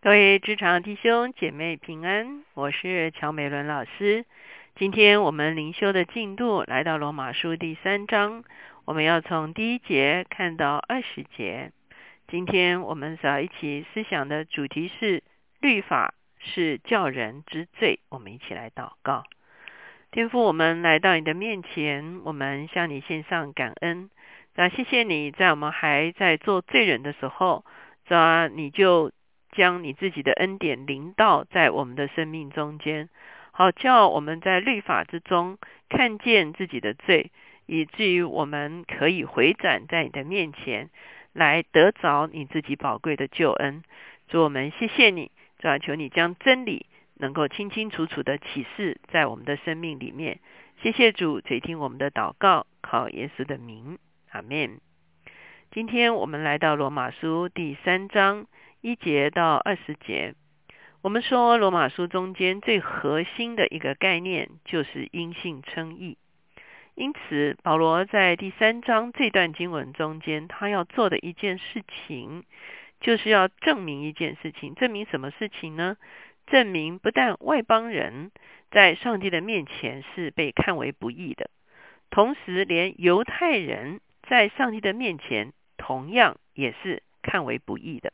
各位职场弟兄姐妹平安，我是乔美伦老师。今天我们灵修的进度来到罗马书第三章，我们要从第一节看到二十节。今天我们所要一起思想的主题是律法是叫人之罪。我们一起来祷告，天父，我们来到你的面前，我们向你献上感恩。那谢谢你在我们还在做罪人的时候，啊，你就。将你自己的恩典临到在我们的生命中间，好叫我们在律法之中看见自己的罪，以至于我们可以回转在你的面前，来得着你自己宝贵的救恩。主我们谢谢你，主求你将真理能够清清楚楚的启示在我们的生命里面。谢谢主垂听我们的祷告，靠耶稣的名，阿门。今天我们来到罗马书第三章。一节到二十节，我们说罗马书中间最核心的一个概念就是因信称义。因此，保罗在第三章这段经文中间，他要做的一件事情，就是要证明一件事情。证明什么事情呢？证明不但外邦人在上帝的面前是被看为不义的，同时连犹太人在上帝的面前同样也是看为不义的。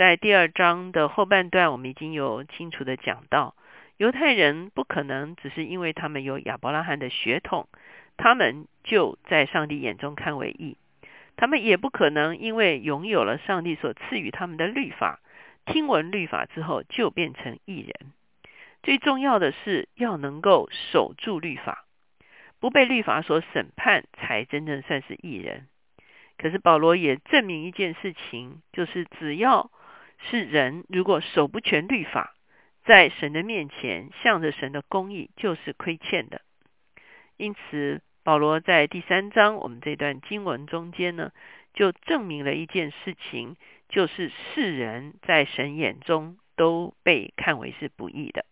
在第二章的后半段，我们已经有清楚的讲到，犹太人不可能只是因为他们有亚伯拉罕的血统，他们就在上帝眼中看为义；他们也不可能因为拥有了上帝所赐予他们的律法，听闻律法之后就变成义人。最重要的是要能够守住律法，不被律法所审判，才真正算是义人。可是保罗也证明一件事情，就是只要是人如果守不全律法，在神的面前向着神的公义就是亏欠的。因此，保罗在第三章我们这段经文中间呢，就证明了一件事情，就是世人在神眼中都被看为是不义的。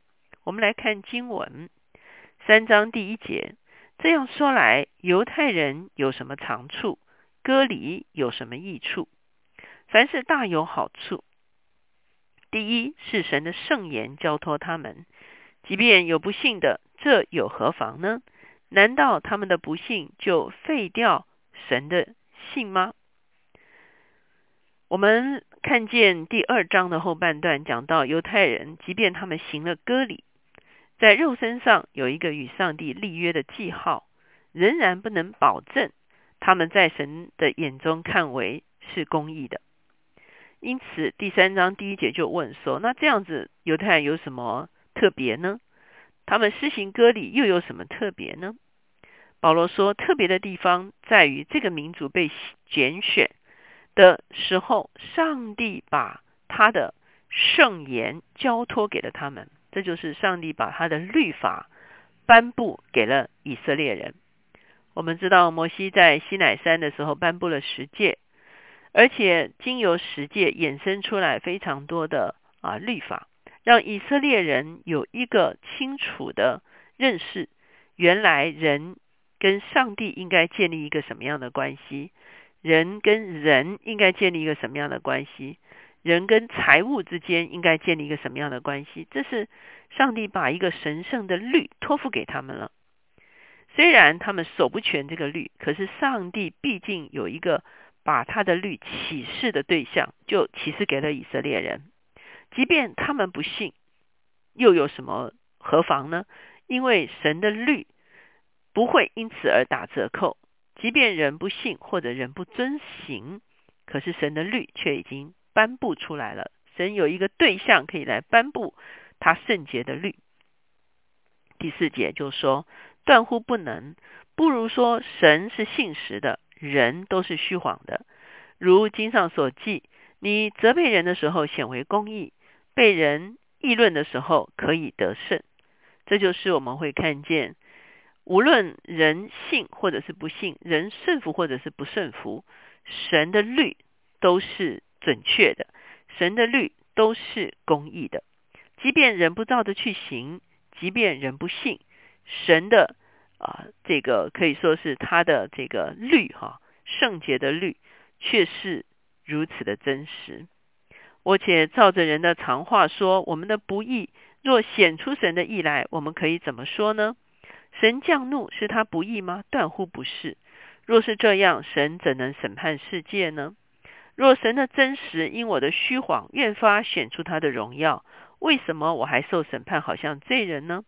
我们来看经文三章第一节，这样说来，犹太人有什么长处？割礼有什么益处？凡是大有好处。第一是神的圣言交托他们，即便有不幸的，这有何妨呢？难道他们的不幸就废掉神的信吗？我们看见第二章的后半段讲到犹太人，即便他们行了割礼，在肉身上有一个与上帝立约的记号，仍然不能保证他们在神的眼中看为是公义的。因此，第三章第一节就问说：“那这样子，犹太人有什么特别呢？他们施行割礼又有什么特别呢？”保罗说：“特别的地方在于，这个民族被拣选的时候，上帝把他的圣言交托给了他们，这就是上帝把他的律法颁布给了以色列人。我们知道，摩西在西乃山的时候颁布了十诫。”而且经由十诫衍生出来非常多的啊律法，让以色列人有一个清楚的认识：原来人跟上帝应该建立一个什么样的关系？人跟人应该建立一个什么样的关系？人跟财物之间应该建立一个什么样的关系？这是上帝把一个神圣的律托付给他们了。虽然他们守不全这个律，可是上帝毕竟有一个。把他的律启示的对象，就启示给了以色列人。即便他们不信，又有什么何妨呢？因为神的律不会因此而打折扣。即便人不信或者人不遵行，可是神的律却已经颁布出来了。神有一个对象可以来颁布他圣洁的律。第四节就说：断乎不能，不如说神是信实的。人都是虚谎的，如经上所记，你责备人的时候显为公义，被人议论的时候可以得胜。这就是我们会看见，无论人信或者是不信，人顺服或者是不顺服，神的律都是准确的，神的律都是公义的。即便人不照着去行，即便人不信，神的。啊，这个可以说是他的这个律哈，圣洁的律，却是如此的真实。我且照着人的常话说，我们的不义若显出神的义来，我们可以怎么说呢？神降怒是他不义吗？断乎不是。若是这样，神怎能审判世界呢？若神的真实因我的虚谎越发显出他的荣耀，为什么我还受审判，好像罪人呢？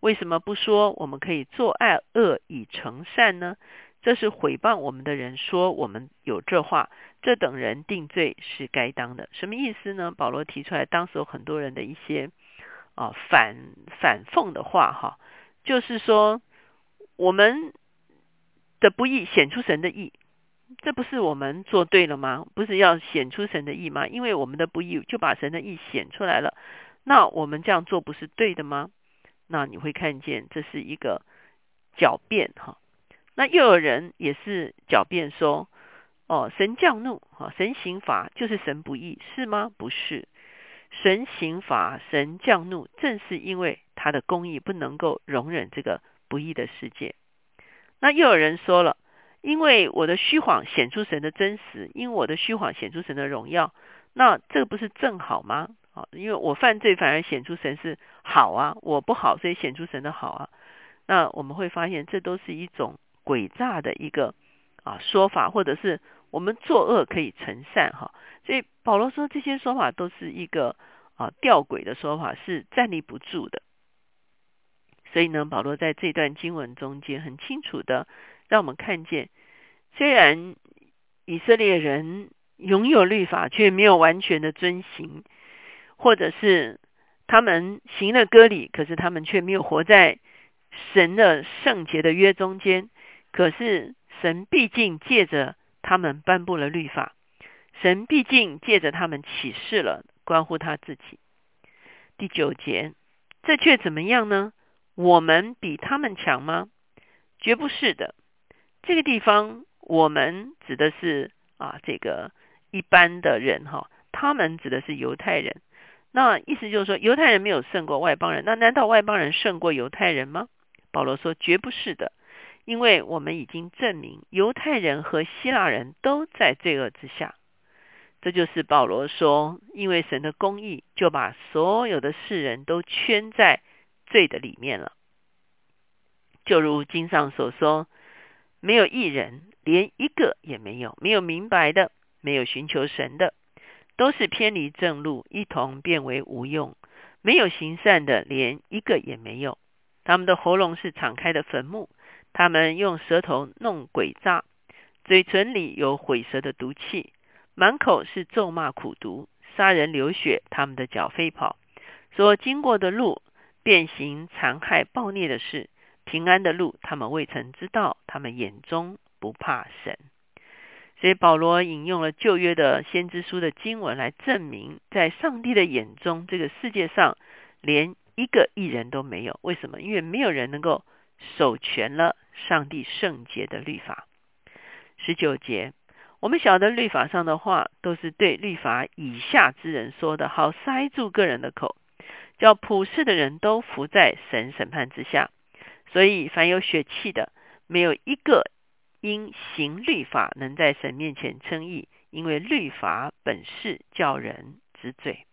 为什么不说我们可以做爱恶以成善呢？这是毁谤我们的人说我们有这话，这等人定罪是该当的。什么意思呢？保罗提出来，当时有很多人的一些啊反反讽的话，哈，就是说我们。的不义显出神的义，这不是我们做对了吗？不是要显出神的义吗？因为我们的不义就把神的义显出来了，那我们这样做不是对的吗？那你会看见这是一个狡辩哈。那又有人也是狡辩说，哦，神降怒哈，神刑罚就是神不义是吗？不是，神刑罚、神降怒，正是因为他的公义不能够容忍这个不义的世界。那又有人说了，因为我的虚谎显出神的真实，因为我的虚谎显出神的荣耀，那这不是正好吗？啊，因为我犯罪反而显出神是好啊，我不好所以显出神的好啊。那我们会发现这都是一种诡诈的一个啊说法，或者是我们作恶可以成善哈。所以保罗说这些说法都是一个啊吊诡的说法，是站立不住的。所以呢，保罗在这段经文中间很清楚的让我们看见，虽然以色列人拥有律法，却没有完全的遵行，或者是他们行了割礼，可是他们却没有活在神的圣洁的约中间。可是神毕竟借着他们颁布了律法，神毕竟借着他们启示了关乎他自己。第九节，这却怎么样呢？我们比他们强吗？绝不是的。这个地方，我们指的是啊，这个一般的人哈，他们指的是犹太人。那意思就是说，犹太人没有胜过外邦人。那难道外邦人胜过犹太人吗？保罗说，绝不是的，因为我们已经证明，犹太人和希腊人都在罪恶之下。这就是保罗说，因为神的公义，就把所有的世人都圈在。罪的里面了，就如经上所说，没有一人，连一个也没有；没有明白的，没有寻求神的，都是偏离正路，一同变为无用；没有行善的，连一个也没有。他们的喉咙是敞开的坟墓，他们用舌头弄诡诈，嘴唇里有毁舌的毒气，满口是咒骂苦毒，杀人流血，他们的脚飞跑，所经过的路。变形、残害、暴虐的事，平安的路，他们未曾知道。他们眼中不怕神，所以保罗引用了旧约的先知书的经文来证明，在上帝的眼中，这个世界上连一个艺人都没有。为什么？因为没有人能够守全了上帝圣洁的律法。十九节，我们晓得律法上的话，都是对律法以下之人说的，好塞住个人的口。叫普世的人都伏在神审判之下，所以凡有血气的，没有一个因行律法能在神面前称义，因为律法本是叫人知罪。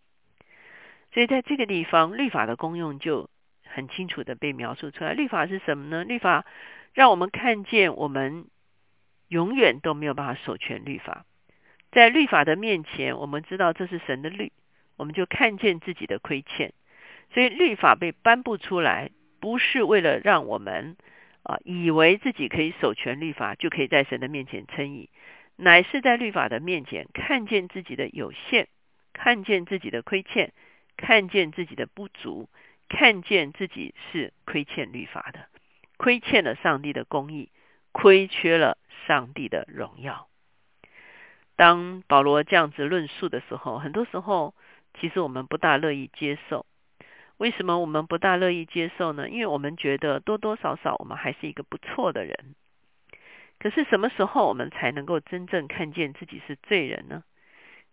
所以在这个地方，律法的功用就很清楚的被描述出来。律法是什么呢？律法让我们看见，我们永远都没有办法守全律法。在律法的面前，我们知道这是神的律，我们就看见自己的亏欠。所以律法被颁布出来，不是为了让我们啊以为自己可以守全律法，就可以在神的面前称义，乃是在律法的面前看见自己的有限，看见自己的亏欠，看见自己的不足，看见自己是亏欠律法的，亏欠了上帝的公义，亏缺了上帝的荣耀。当保罗这样子论述的时候，很多时候其实我们不大乐意接受。为什么我们不大乐意接受呢？因为我们觉得多多少少我们还是一个不错的人。可是什么时候我们才能够真正看见自己是罪人呢？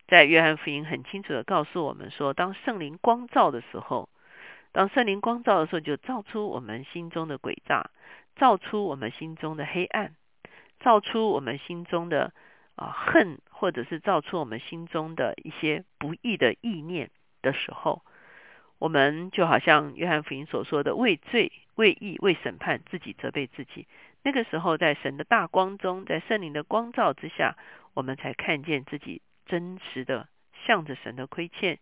在约翰福音很清楚的告诉我们说，当圣灵光照的时候，当圣灵光照的时候，就照出我们心中的诡诈，照出我们心中的黑暗，照出我们心中的啊恨或者是照出我们心中的一些不义的意念的时候，我们就好像约翰福音所说的，为罪、为义、为审判，自己责备自己。那个时候，在神的大光中，在圣灵的光照之下，我们才看见自己真实的向着神的亏欠，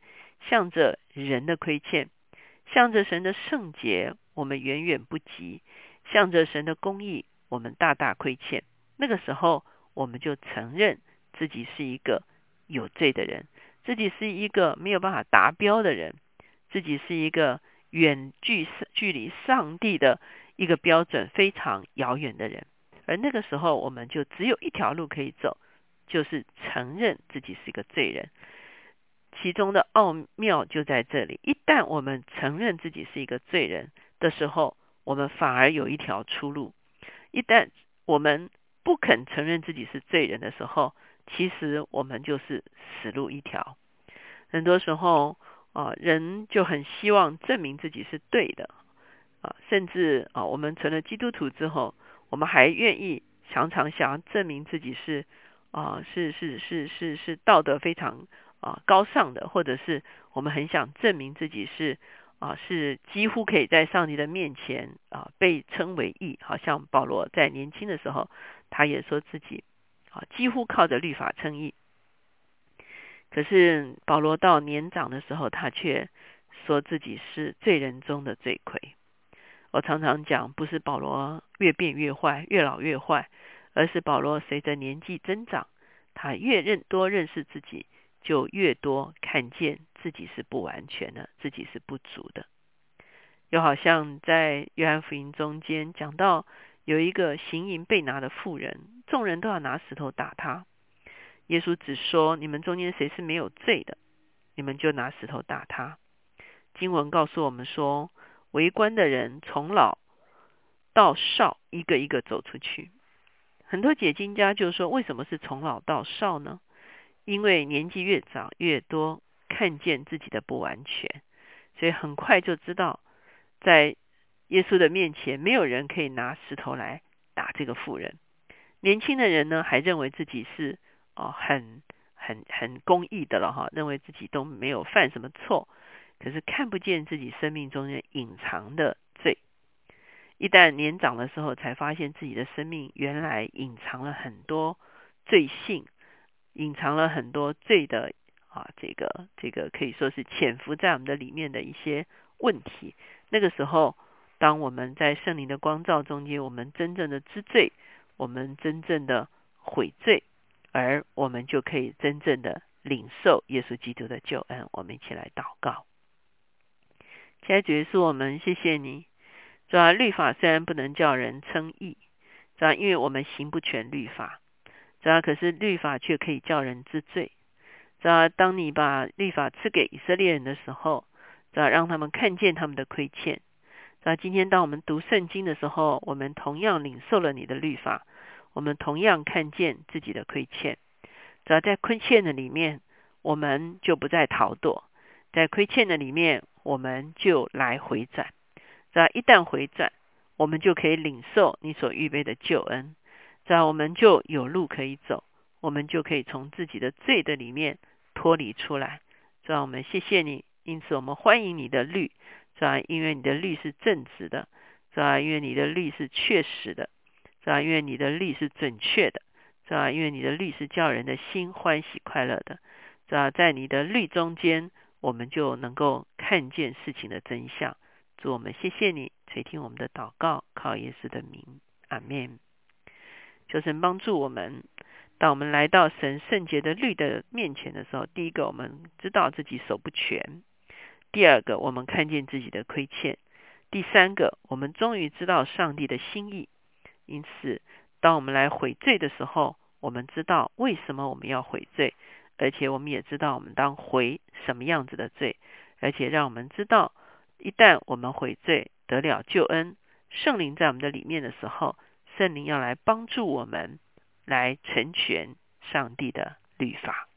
向着人的亏欠，向着神的圣洁，我们远远不及；向着神的公义，我们大大亏欠。那个时候，我们就承认自己是一个有罪的人，自己是一个没有办法达标的人。自己是一个远距距离上帝的一个标准非常遥远的人，而那个时候我们就只有一条路可以走，就是承认自己是一个罪人。其中的奥妙就在这里：一旦我们承认自己是一个罪人的时候，我们反而有一条出路；一旦我们不肯承认自己是罪人的时候，其实我们就是死路一条。很多时候。啊，人就很希望证明自己是对的啊，甚至啊，我们成了基督徒之后，我们还愿意常常想要证明自己是啊，是是是是是道德非常啊高尚的，或者是我们很想证明自己是啊，是几乎可以在上帝的面前啊被称为义。好像保罗在年轻的时候，他也说自己啊几乎靠着律法称义。可是保罗到年长的时候，他却说自己是罪人中的罪魁。我常常讲，不是保罗越变越坏，越老越坏，而是保罗随着年纪增长，他越认多认识自己，就越多看见自己是不完全的，自己是不足的。又好像在约翰福音中间讲到，有一个行淫被拿的妇人，众人都要拿石头打他。耶稣只说：“你们中间谁是没有罪的，你们就拿石头打他。”经文告诉我们说，围观的人从老到少，一个一个走出去。很多解经家就说：“为什么是从老到少呢？因为年纪越长越多，看见自己的不完全，所以很快就知道，在耶稣的面前，没有人可以拿石头来打这个妇人。年轻的人呢，还认为自己是。”哦，很很很公义的了哈，认为自己都没有犯什么错，可是看不见自己生命中间隐藏的罪。一旦年长的时候，才发现自己的生命原来隐藏了很多罪性，隐藏了很多罪的啊，这个这个可以说是潜伏在我们的里面的一些问题。那个时候，当我们在圣灵的光照中间，我们真正的知罪，我们真正的悔罪。而我们就可以真正的领受耶稣基督的救恩。我们一起来祷告。亲爱的主耶稣，我们谢谢你。主啊，律法虽然不能叫人称义，主啊，因为我们行不全律法，主啊，可是律法却可以叫人知罪。主啊，当你把律法赐给以色列人的时候，主啊，让他们看见他们的亏欠。主啊，今天当我们读圣经的时候，我们同样领受了你的律法。我们同样看见自己的亏欠，只要在亏欠的里面，我们就不再逃躲；在亏欠的里面，我们就来回转。只要一旦回转，我们就可以领受你所预备的救恩。这样我们就有路可以走，我们就可以从自己的罪的里面脱离出来。这样我们谢谢你，因此我们欢迎你的律。这样因为你的律是正直的，这样因为你的律是确实的。是吧？因为你的律是准确的，是吧？因为你的律是叫人的心欢喜快乐的，是吧？在你的律中间，我们就能够看见事情的真相。祝我们谢谢你垂听我们的祷告，靠耶稣的名，阿门。求神帮助我们，当我们来到神圣洁的律的面前的时候，第一个我们知道自己守不全；第二个我们看见自己的亏欠；第三个我们终于知道上帝的心意。因此，当我们来悔罪的时候，我们知道为什么我们要悔罪，而且我们也知道我们当悔什么样子的罪，而且让我们知道，一旦我们悔罪得了救恩，圣灵在我们的里面的时候，圣灵要来帮助我们来成全上帝的律法。